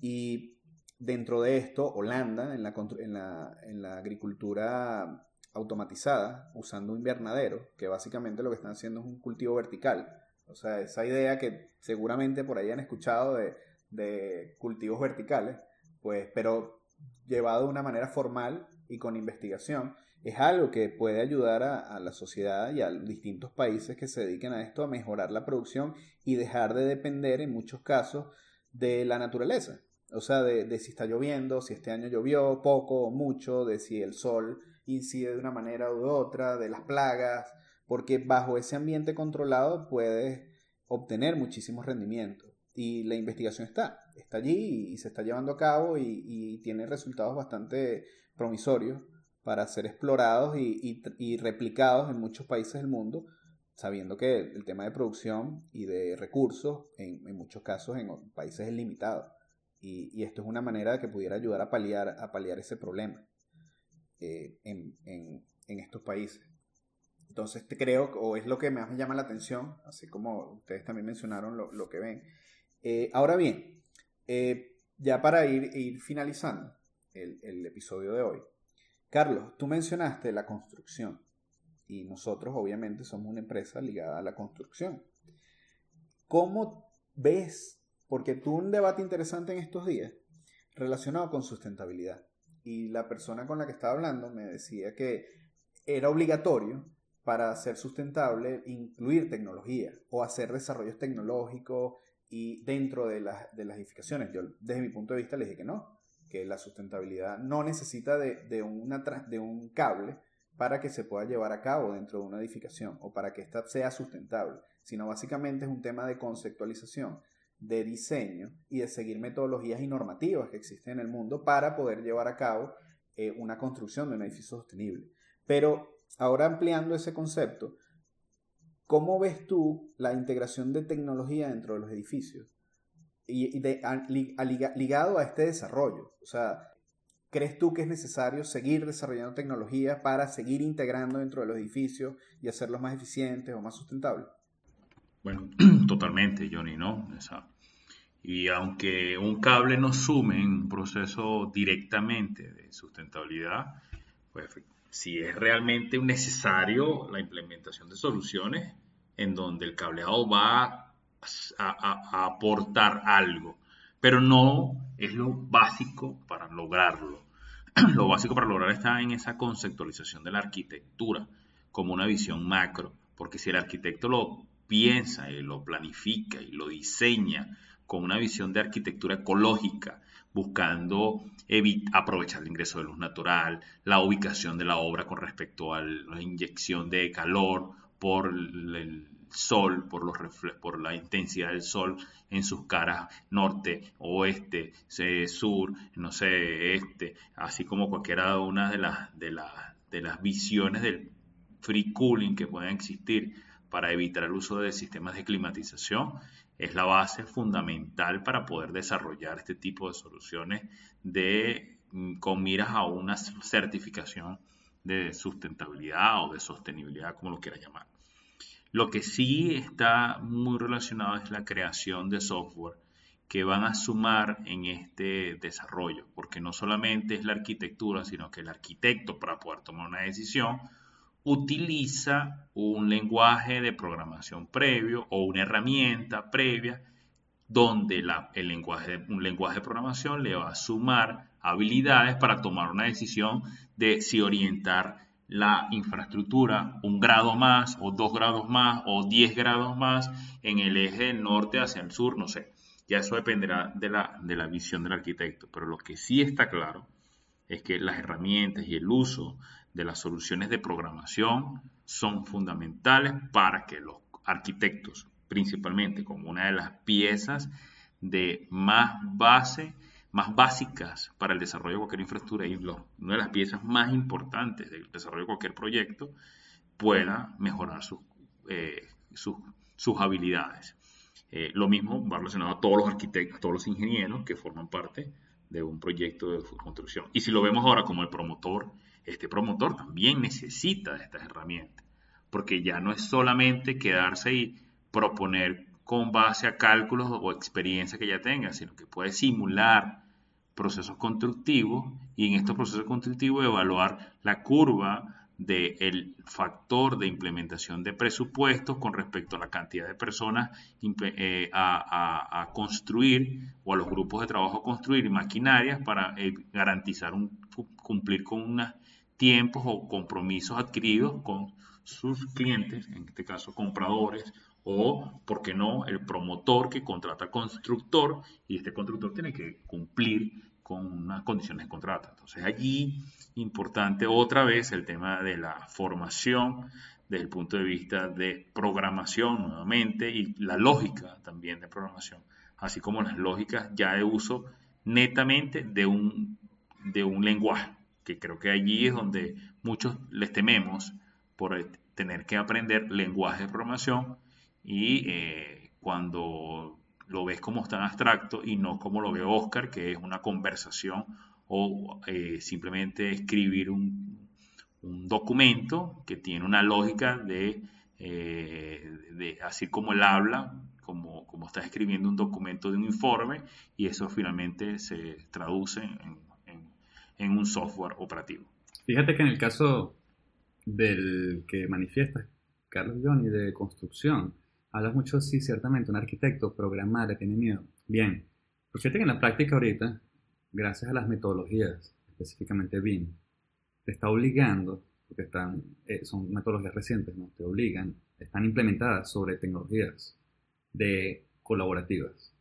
Y dentro de esto, Holanda, en la, en la, en la agricultura automatizada, usando invernadero, que básicamente lo que están haciendo es un cultivo vertical. O sea, esa idea que seguramente por ahí han escuchado de, de cultivos verticales, pues, pero llevado de una manera formal y con investigación, es algo que puede ayudar a, la sociedad y a distintos países que se dediquen a esto a mejorar la producción y dejar de depender en muchos casos de la naturaleza. O sea, de, si está lloviendo, si este año llovió poco o mucho, de si el sol incide de una manera u otra, de las plagas, porque bajo ese ambiente controlado puedes obtener muchísimos rendimientos y la investigación está, está allí y, se está llevando a cabo y, tiene resultados bastante promisorios para ser explorados y, replicados en muchos países del mundo, sabiendo que el tema de producción y de recursos en, muchos casos en países es limitado. Y, esto es una manera de que pudiera ayudar a paliar, a paliar ese problema eh, en, estos países. Entonces creo, o es lo que más me llama la atención, así como ustedes también mencionaron lo, lo que ven, eh, ahora bien, eh, ya para ir, finalizando el, episodio de hoy, Carlos, tú mencionaste la construcción y nosotros obviamente somos una empresa ligada a la construcción. ¿Cómo ves? Porque tuve un debate interesante en estos días relacionado con sustentabilidad y la persona con la que estaba hablando me decía que era obligatorio para ser sustentable incluir tecnología o hacer desarrollos tecnológicos y dentro de, de las edificaciones. Yo desde mi punto de vista le dije que no, que la sustentabilidad no necesita de, de un cable para que se pueda llevar a cabo dentro de una edificación o para que ésta sea sustentable, sino básicamente es un tema de conceptualización, de diseño y de seguir metodologías y normativas que existen en el mundo para poder llevar a cabo eh, una construcción de un edificio sostenible. Pero ahora ampliando ese concepto, ¿Cómo ves tú la integración de tecnología dentro de los edificios? Y, ligado a este desarrollo. O sea, ¿crees tú que es necesario seguir desarrollando tecnología para seguir integrando dentro de los edificios y hacerlos más eficientes o más sustentables? Bueno, totalmente, Johnny, ¿no? y aunque un cable no sume en un proceso directamente de sustentabilidad, pues si es realmente necesario la implementación de soluciones en donde el cableado va a, aportar algo, pero no es lo básico para lograrlo. Lo básico para lograr está en esa conceptualización de la arquitectura como una visión macro porque si el arquitecto lo piensa y lo planifica y lo diseña con una visión de arquitectura ecológica, buscando aprovechar el ingreso de luz natural, la ubicación de la obra con respecto a la inyección de calor por el sol, por, los por la intensidad del sol en sus caras norte, oeste, sur, no sé, este, así como cualquiera una de las, de, de las visiones del free cooling que pueden existir para evitar el uso de sistemas de climatización, es la base fundamental para poder desarrollar este tipo de soluciones de, mm, con miras a una certificación de sustentabilidad o de sostenibilidad, como lo quiera llamar. Lo que sí está muy relacionado es la creación de software que van a sumar en este desarrollo, porque no solamente es la arquitectura, sino que el arquitecto para poder tomar una decisión utiliza un lenguaje de programación previo o una herramienta previa donde el lenguaje, un lenguaje de programación le va a sumar habilidades para tomar una decisión de si orientar la infraestructura un grado más o dos grados más o diez grados más en el eje norte hacia el sur, no sé. Ya eso dependerá de la, de la visión del arquitecto, pero lo que sí está claro es que las herramientas y el uso de las soluciones de programación son fundamentales para que los arquitectos, principalmente como una de las piezas de más base, más básicas para el desarrollo de cualquier infraestructura y una de las piezas más importantes del desarrollo de cualquier proyecto, pueda mejorar eh, sus, habilidades. Eh, lo mismo va relacionado a todos los arquitectos, todos los ingenieros que forman parte de un proyecto de construcción. Y si lo vemos ahora como el promotor, este promotor también necesita de estas herramientas, porque ya no es solamente quedarse y proponer con base a cálculos o experiencia que ya tenga, sino que puede simular procesos constructivos y en estos procesos constructivos evaluar la curva del factor de implementación de presupuestos con respecto a la cantidad de personas eh, a, construir o a los grupos de trabajo a construir maquinarias para eh, garantizar un, cumplir con unos tiempos o compromisos adquiridos con sus clientes, en este caso compradores o, ¿por qué no?, el promotor que contrata constructor y este constructor tiene que cumplir con unas condiciones de contrato. Entonces allí, importante otra vez el tema de la formación desde el punto de vista de programación nuevamente y la lógica también de programación, así como las lógicas ya de uso netamente de un, de un lenguaje, que creo que allí es donde muchos les tememos por tener que aprender lenguaje de programación y eh, cuando lo ves como tan abstracto y no como lo ve Oscar, que es una conversación o eh, simplemente escribir un, documento que tiene una lógica de, eh, de, así como él habla, como, como está escribiendo un documento de un informe y eso finalmente se traduce en, en un software operativo. Fíjate que en el caso del que manifiesta Carlos Johnny de construcción, Hablas mucho, sí, ciertamente, un arquitecto, programar, le tiene miedo. Bien, pero fíjate que en la práctica ahorita, gracias a las metodologías, específicamente BIM, te está obligando, porque están, eh, son metodologías recientes, ¿no? Te obligan, están implementadas sobre tecnologías de colaborativas.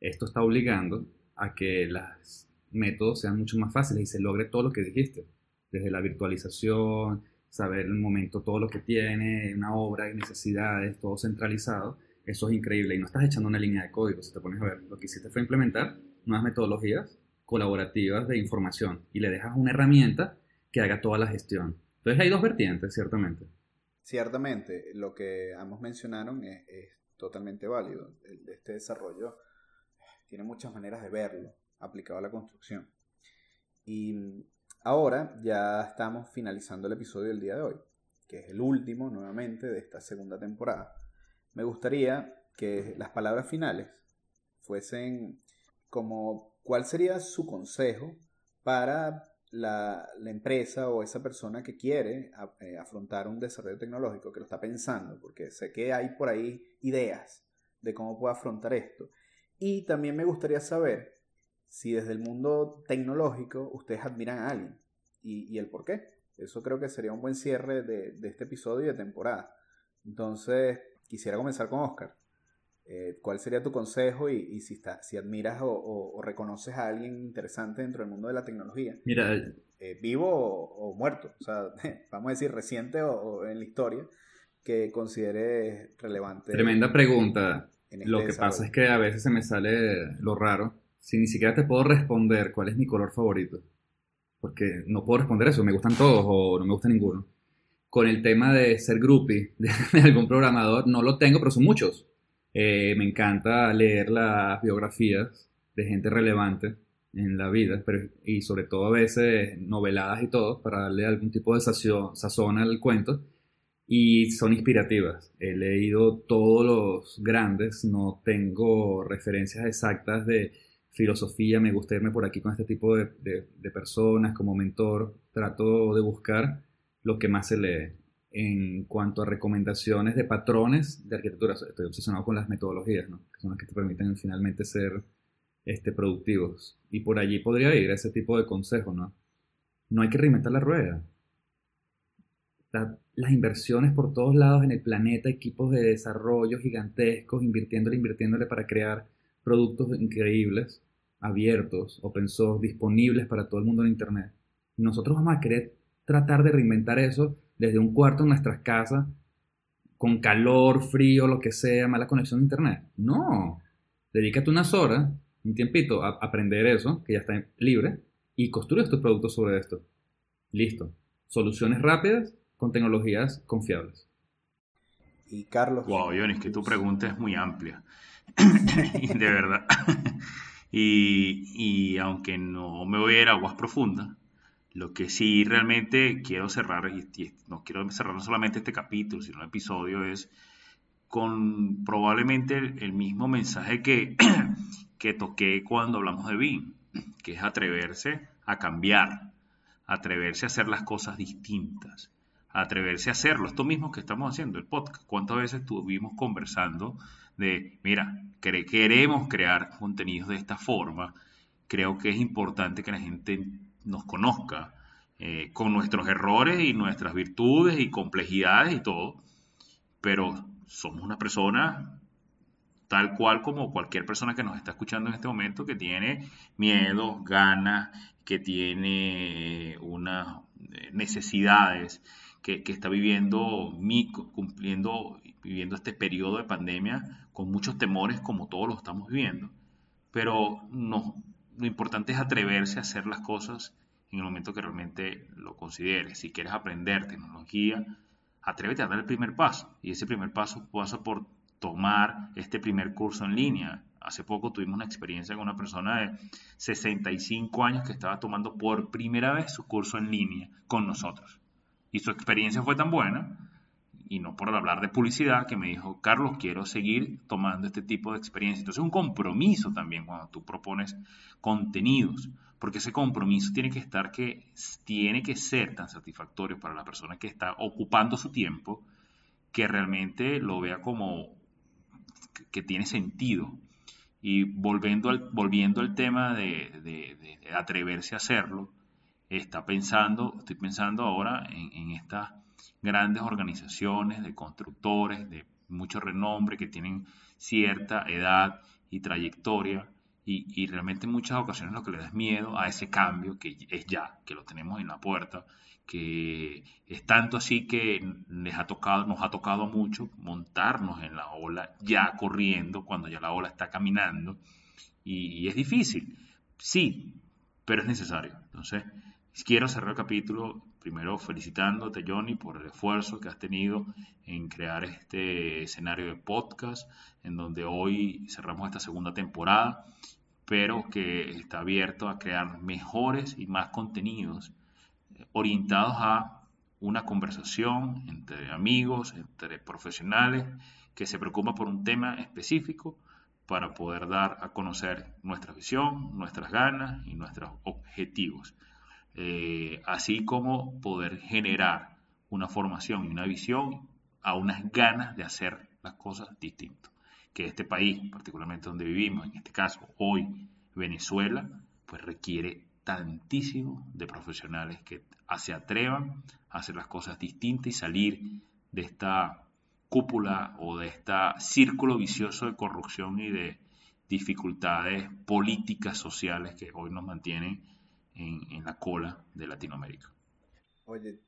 Esto está obligando a que los métodos sean mucho más fáciles y se logre todo lo que dijiste, desde la virtualización, saber el momento, todo lo que tiene, una obra y necesidades, todo centralizado, eso es increíble. Y no estás echando una línea de código, si te pones a ver. Lo que hiciste fue implementar nuevas metodologías colaborativas de información y le dejas una herramienta que haga toda la gestión. Entonces hay dos vertientes, ciertamente. Ciertamente, lo que ambos mencionaron es, totalmente válido. este desarrollo tiene muchas maneras de verlo aplicado a la construcción. Y Ahora ya estamos finalizando el episodio del día de hoy, que es el último nuevamente de esta segunda temporada. Me gustaría que las palabras finales fuesen como cuál sería su consejo para la, empresa o esa persona que quiere eh, afrontar un desarrollo tecnológico, que lo está pensando, porque sé que hay por ahí ideas de cómo puede afrontar esto. Y también me gustaría saber si desde el mundo tecnológico ustedes admiran a alguien y, el por qué. Eso creo que sería un buen cierre de, este episodio de temporada. Entonces, quisiera comenzar con Oscar. Eh, ¿Cuál sería tu consejo y, si, si admiras o, reconoces a alguien interesante dentro del mundo de la tecnología? Mira, eh, vivo o, muerto, o sea, vamos a decir reciente o, en la historia, que considere relevante. Tremenda pregunta. Este lo que pasa es que a veces se me sale lo raro. Si ni siquiera te puedo responder cuál es mi color favorito, porque no puedo responder eso, me gustan todos o no me gusta ninguno. Con el tema de ser groupie de, algún programador, no lo tengo, pero son muchos. Eh, me encanta leer las biografías de gente relevante en la vida, y sobre todo a veces noveladas y todo, para darle algún tipo de sazón, al cuento, y son inspirativas. He leído todos los grandes, no tengo referencias exactas de filosofía, me gusta irme por aquí con este tipo de, de, personas como mentor, trato de buscar lo que más se lee. En cuanto a recomendaciones de patrones de arquitectura, estoy obsesionado con las metodologías, ¿no? que son las que te permiten finalmente ser este, productivos. Y por allí podría ir ese tipo de consejo, ¿no? No hay que reinventar la rueda. las inversiones por todos lados en el planeta, equipos de desarrollo gigantescos, invirtiéndole, invirtiéndole para crear productos increíbles, abiertos, open source, disponibles para todo el mundo en Internet. nosotros vamos a querer tratar de reinventar eso desde un cuarto en nuestras casas, con calor, frío, lo que sea, mala conexión a Internet. No, dedícate unas horas un tiempito a aprender eso, que ya está libre, y construyes tus productos sobre esto. Listo. Soluciones rápidas con tecnologías confiables. Y Carlos. Wow, Johnny, es que tu pregunta es muy amplia. de verdad. y, y, aunque no me voy a ir a aguas profundas, lo que sí realmente quiero cerrar, y, no quiero cerrar no solamente este capítulo, sino el episodio, es con probablemente el mismo mensaje que, que toqué cuando hablamos de BIM, que es atreverse a cambiar, atreverse a hacer las cosas distintas, atreverse a hacerlo. Esto mismo que estamos haciendo, el podcast. ¿Cuántas veces estuvimos conversando de, mira, queremos crear contenidos de esta forma? Creo que es importante que la gente nos conozca eh, con nuestros errores y nuestras virtudes y complejidades y todo, pero somos una persona tal cual como cualquier persona que nos está escuchando en este momento que tiene miedo, ganas, que tiene unas eh, necesidades, que, está viviendo, cumpliendo, viviendo este periodo de pandemia con muchos temores como todos lo estamos viviendo. Pero lo importante es atreverse a hacer las cosas en el momento que realmente lo consideres. Si quieres aprender tecnología, atrévete a dar el primer paso. Y ese primer paso pasa por tomar este primer curso en línea. Hace poco tuvimos una experiencia con una persona de 65 años que estaba tomando por primera vez su curso en línea con nosotros. Y su experiencia fue tan buena, y no por hablar de publicidad, que me dijo, Carlos, quiero seguir tomando este tipo de experiencia. Entonces es un compromiso también cuando tú propones contenidos, porque ese compromiso tiene que estar que tiene que ser tan satisfactorio para la persona que está ocupando su tiempo que realmente lo vea como que tiene sentido. Y volviendo al, volviendo al tema de, atreverse a hacerlo, está pensando, estoy pensando ahora en, estas grandes organizaciones de constructores de mucho renombre que tienen cierta edad y trayectoria y, y, realmente en muchas ocasiones lo que le da es miedo a ese cambio que es ya, que lo tenemos en la puerta que es tanto así que les ha tocado, nos ha tocado mucho montarnos en la ola ya corriendo cuando ya la ola está caminando y, es difícil, sí, pero es necesario. Entonces, quiero cerrar el capítulo primero felicitándote Johnny por el esfuerzo que has tenido en crear este escenario de podcast en donde hoy cerramos esta segunda temporada, pero que está abierto a crear mejores y más contenidos orientados a una conversación entre amigos, entre profesionales, que se preocupan por un tema específico para poder dar a conocer nuestra visión, nuestras ganas y nuestros objetivos. Eh, así como poder generar una formación y una visión a unas ganas de hacer las cosas distintas. Que este país, particularmente donde vivimos, en este caso hoy Venezuela, pues requiere tantísimo de profesionales que se atrevan a hacer las cosas distintas y salir de esta cúpula o de este círculo vicioso de corrupción y de dificultades políticas sociales que hoy nos mantienen en, la cola de Latinoamérica. Oye,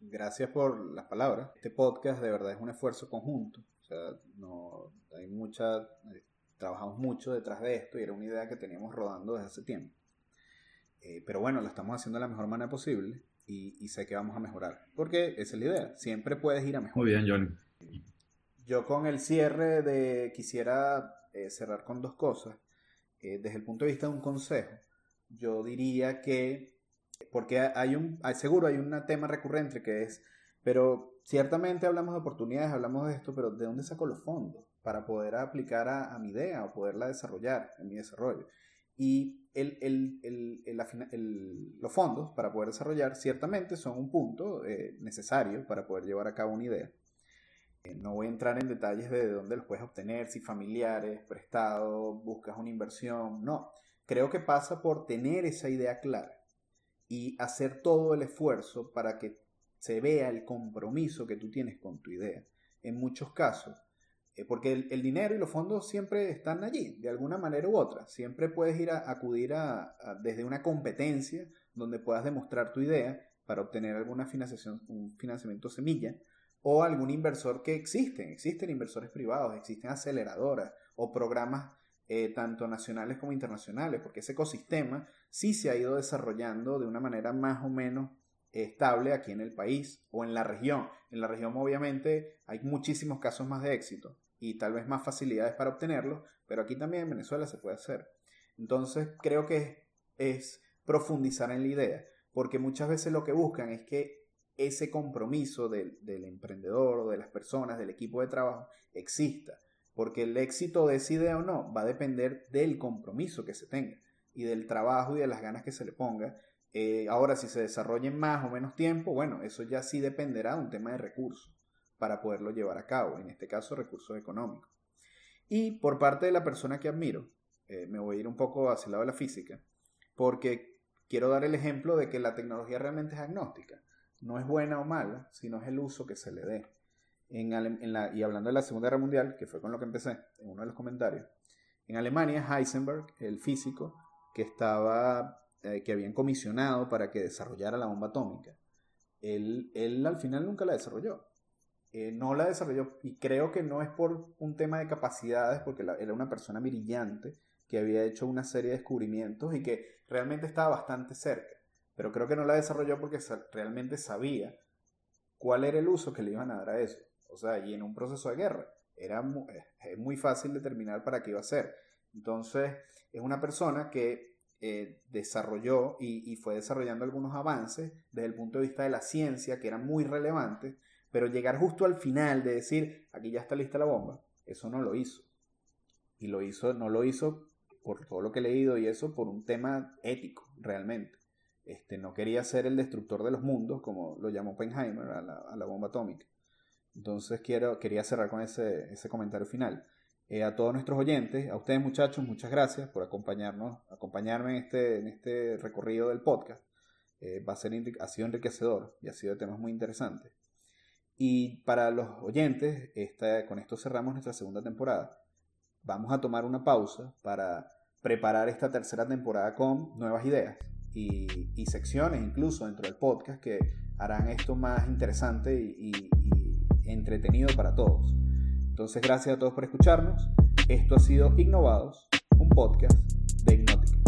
gracias por las palabras. Este podcast de verdad es un esfuerzo conjunto. O sea, no, hay mucha, eh, trabajamos mucho detrás de esto y era una idea que teníamos rodando desde hace tiempo. Eh, pero bueno, lo estamos haciendo de la mejor manera posible y, sé que vamos a mejorar. Porque esa es la idea. Siempre puedes ir a mejorar. Muy bien, Johnny. Yo con el cierre de quisiera eh, cerrar con dos cosas. desde el punto de vista de un consejo, yo diría que, porque hay un, seguro hay un tema recurrente que es, pero ciertamente hablamos de oportunidades, hablamos de esto, pero ¿de dónde saco los fondos para poder aplicar a, mi idea o poderla desarrollar en mi desarrollo? Y el, el, los fondos para poder desarrollar ciertamente son un punto eh, necesario para poder llevar a cabo una idea. Eh, no voy a entrar en detalles de dónde los puedes obtener, si familiares, prestado, buscas una inversión, no. Creo que pasa por tener esa idea clara y hacer todo el esfuerzo para que se vea el compromiso que tú tienes con tu idea. En muchos casos, eh, porque el, dinero y los fondos siempre están allí, de alguna manera u otra. Siempre puedes ir a acudir a, desde una competencia donde puedas demostrar tu idea para obtener alguna financiación, un financiamiento semilla, o algún inversor que existen. Existen inversores privados, existen aceleradoras o programas eh, tanto nacionales como internacionales, porque ese ecosistema sí se ha ido desarrollando de una manera más o menos estable aquí en el país o en la región. En la región obviamente hay muchísimos casos más de éxito y tal vez más facilidades para obtenerlo, pero aquí también en Venezuela se puede hacer. Entonces creo que es profundizar en la idea, porque muchas veces lo que buscan es que ese compromiso del, del emprendedor o de las personas, del equipo de trabajo, exista porque el éxito de esa idea o no va a depender del compromiso que se tenga y del trabajo y de las ganas que se le ponga. Eh, ahora, si se desarrolla en más o menos tiempo, bueno, eso ya sí dependerá de un tema de recursos para poderlo llevar a cabo, en este caso recursos económicos. Y por parte de la persona que admiro, eh, me voy a ir un poco hacia el lado de la física, porque quiero dar el ejemplo de que la tecnología realmente es agnóstica. No es buena o mala, sino es el uso que se le dé y hablando de la Segunda Guerra Mundial, que fue con lo que empecé en uno de los comentarios, en Alemania Heisenberg, el físico que estaba, eh, que habían comisionado para que desarrollara la bomba atómica, él, él al final nunca la desarrolló. Eh, no la desarrolló y creo que no es por un tema de capacidades, porque era una persona brillante que había hecho una serie de descubrimientos y que realmente estaba bastante cerca. Pero creo que no la desarrolló porque realmente sabía cuál era el uso que le iban a dar a eso. O sea, y en un proceso de guerra. Era muy, es muy fácil determinar para qué iba a ser. Entonces, es una persona que eh, desarrolló y, y, fue desarrollando algunos avances desde el punto de vista de la ciencia que eran muy relevantes, pero llegar justo al final de decir, aquí ya está lista la bomba, eso no lo hizo. Y lo hizo, no lo hizo por todo lo que he leído y eso por un tema ético, realmente. Este, no quería ser el destructor de los mundos, como lo llamó Oppenheimer a la, a la bomba atómica. Entonces quiero, quería cerrar con ese, ese comentario final. Eh, a todos nuestros oyentes, a ustedes muchachos, muchas gracias por acompañarnos, acompañarme en este, en este recorrido del podcast. Eh, va a ser, ha sido enriquecedor y ha sido de temas muy interesantes. Y para los oyentes, esta, con esto cerramos nuestra segunda temporada. Vamos a tomar una pausa para preparar esta tercera temporada con nuevas ideas y, y secciones incluso dentro del podcast que harán esto más interesante y, entretenido para todos. Entonces, gracias a todos por escucharnos. Esto ha sido Innovados, un podcast de Hipnótica.